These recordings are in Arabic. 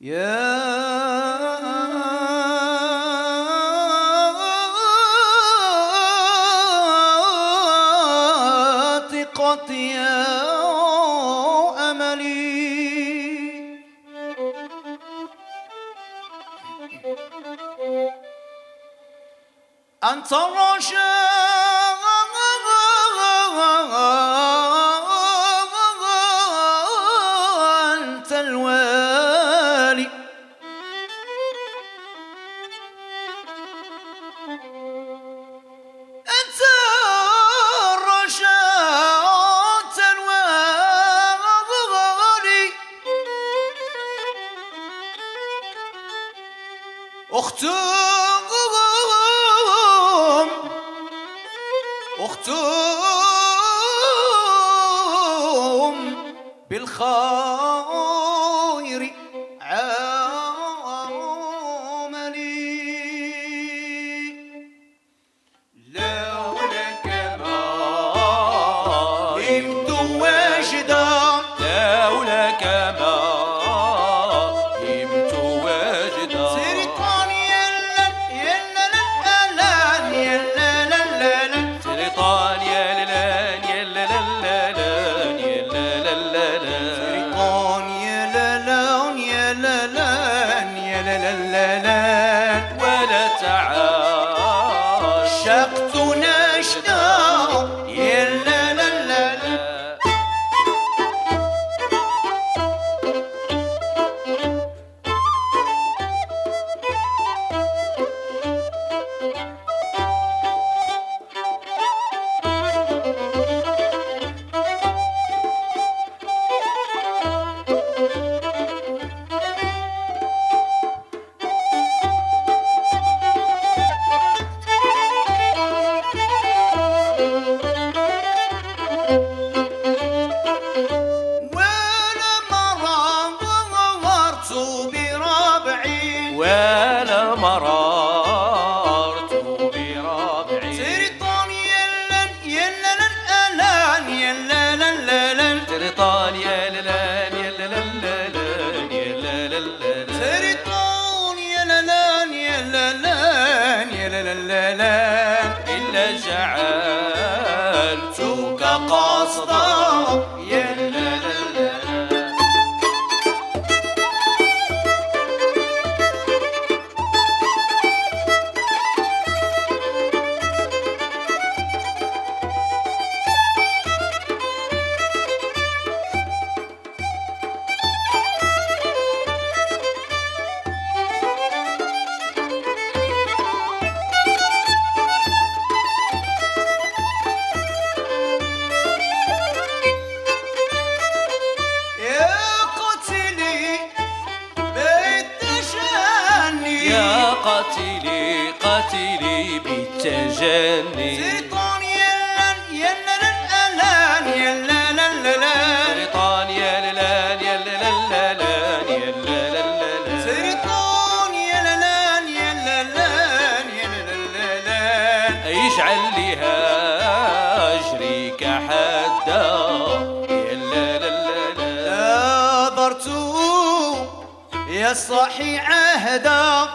يا ثقتي يا أملي. أنت الرشاد وقت نشدار 말아. قلبي بالتجني سيطان يلان يلان الالان يلان الالان سيطان يلان يلان الالان يلان الالان سيطان يلان يلان يلان الالان يجعل لها اجري كحدا يلان الالان ناظرت يا صاحي عهدا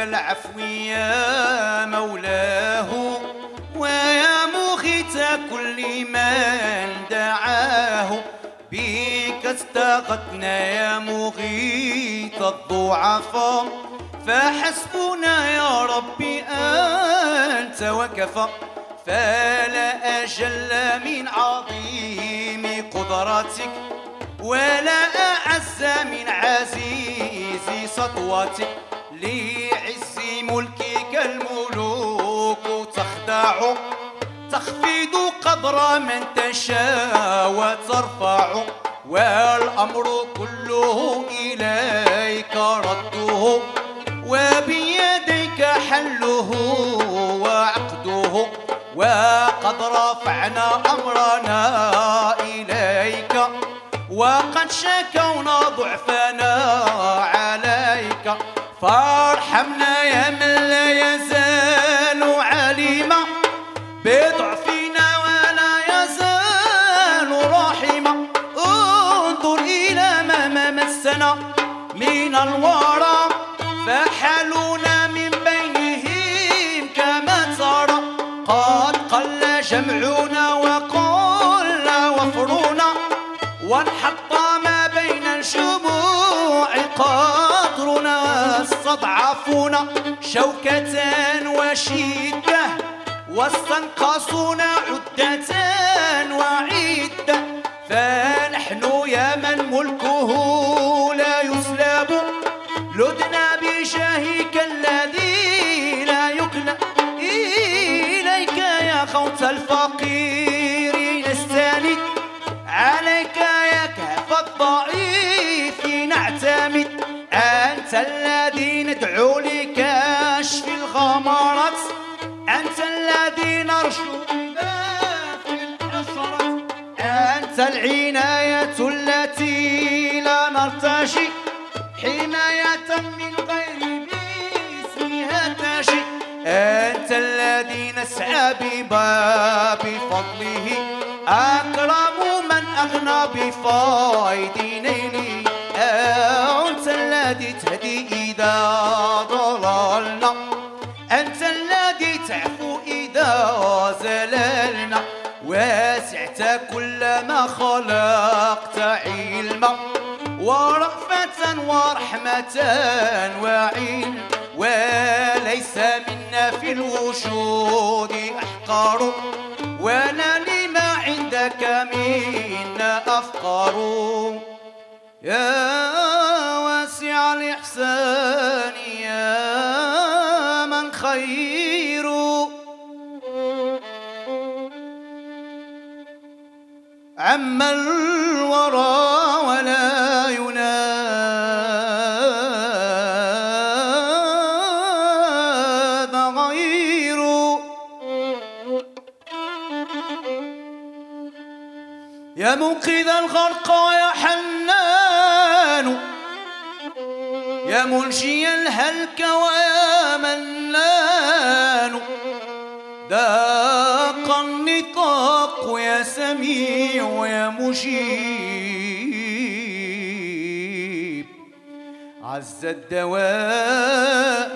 بالعفو يا مولاه. ويا مخيت كل من دعاه. بك استغثنا يا مغيث الضعفاء فحسبنا يا ربي أنت وكفى فلا أجل من عظيم قدرتك. ولا أعز من عزيز سطوتك. لي ملكك الملوك. تخدع تخفيض قدر من تشاء وترفع. والأمر كله إليك رده. وبيديك حله وعقده. وقد رفعنا أمرنا إليك. وقد شكونا ضعفنا عليك. فارحمنا يا من لا يزال عليما بضعفنا ولا يزال راحما انظر إلى ما مسنا من الورى. فحلونا من بينهم كما ترى. قد قل جمعنا وقل وفرنا. وانحط استضعفونا شوكة وشدة واستنقصونا عدة وعدة. فنحن يا من ملكه لا يسلب. لدنا بشاهك الذي لا يكلى إليك يا خوت الفقير نستند عليك يا كهف الضعيف نعتمد. أنت الذي ندعو لكشف الغمرات أنت الذي نرجو في أنت العناية التي لا نرتجي. حماية من غير باسمها تجي. أنت الذي نسعى بباب فضله. أكرم من أغنى بفايد أنت الذي تهدي إذا ضللنا. أنت الذي تعفو إذا زللنا. وسعت كل ما خلقت علما. ورأفة ورحمة وعلم. وليس منا في الوجود أحقر. ولا لما عندك منا أفقر. يا الإحسان يا من خير. عم الورى ولا يناد غير. يا منقذ الغرق يا يا منشي الهلك ويا منان داق النطاق يا سميع يا مجيب. عز الدواء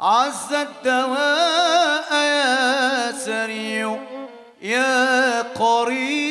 عز الدواء يا سريع يا قريب.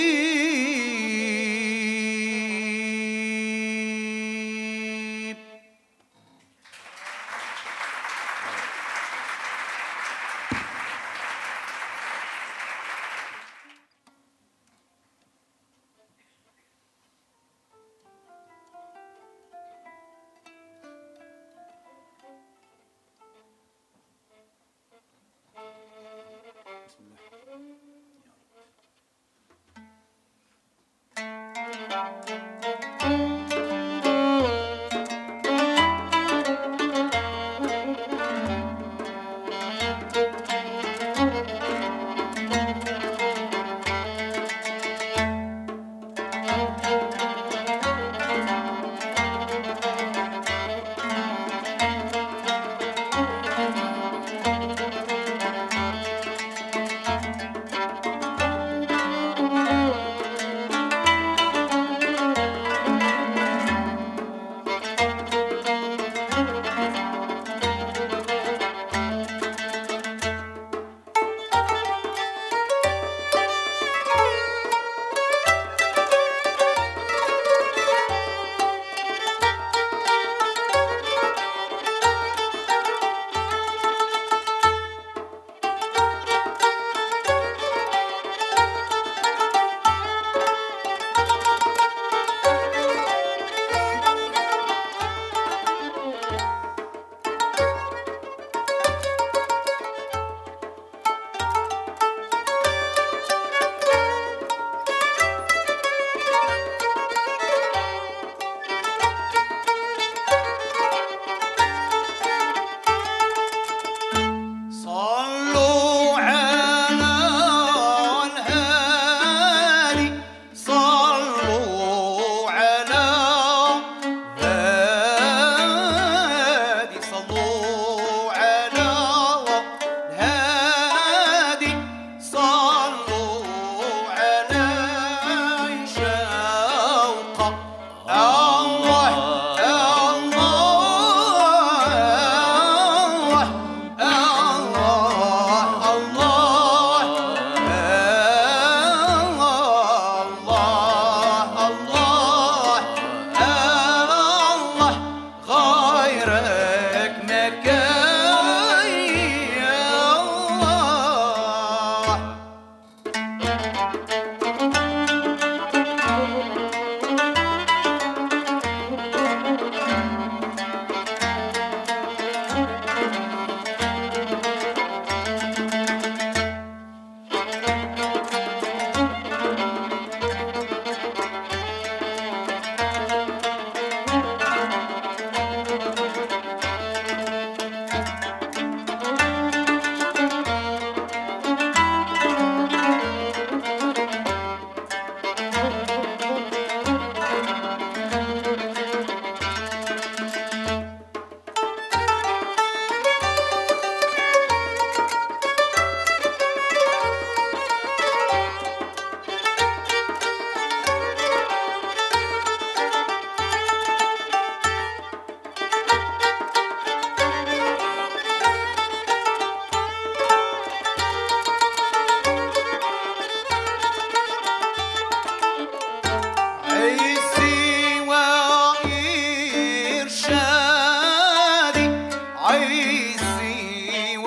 سواي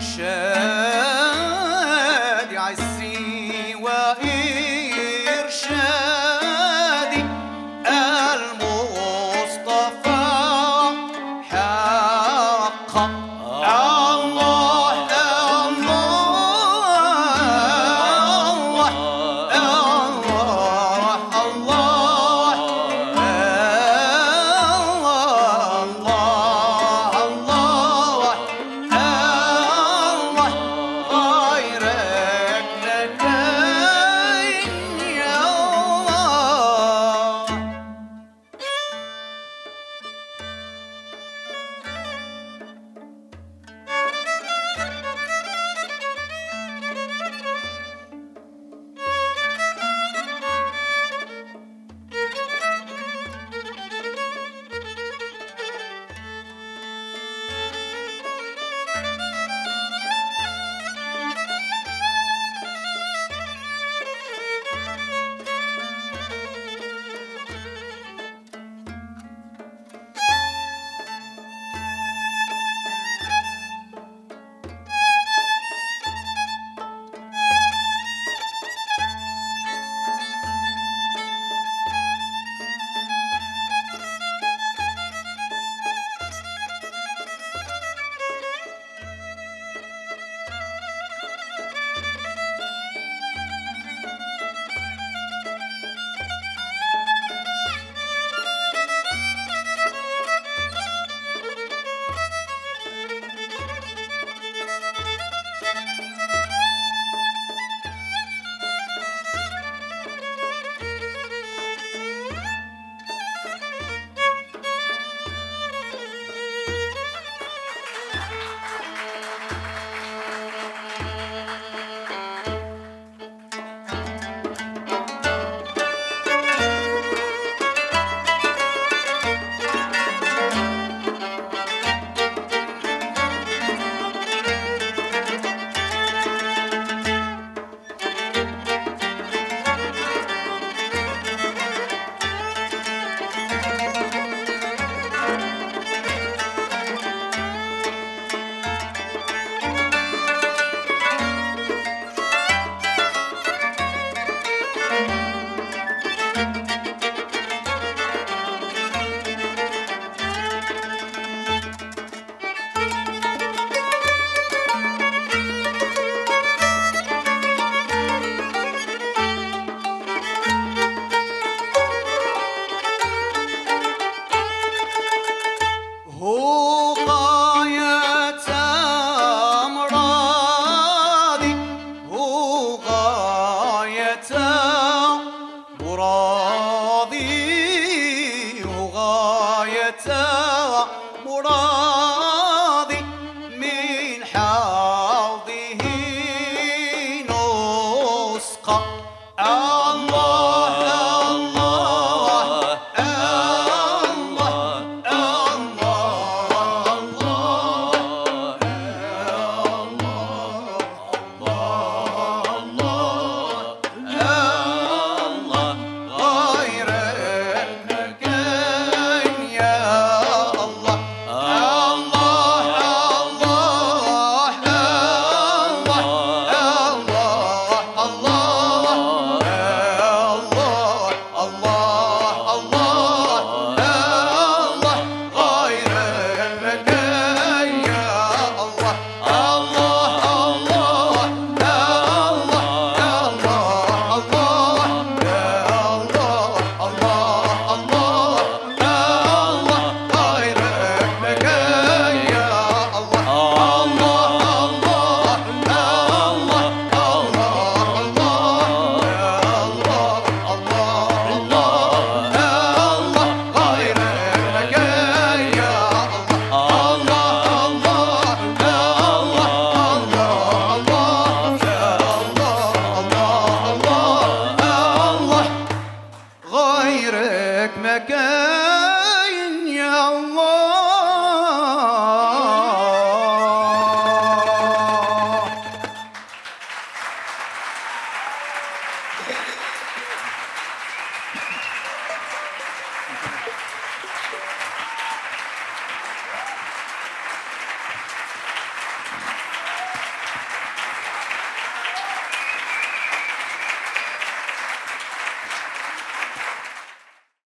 شاء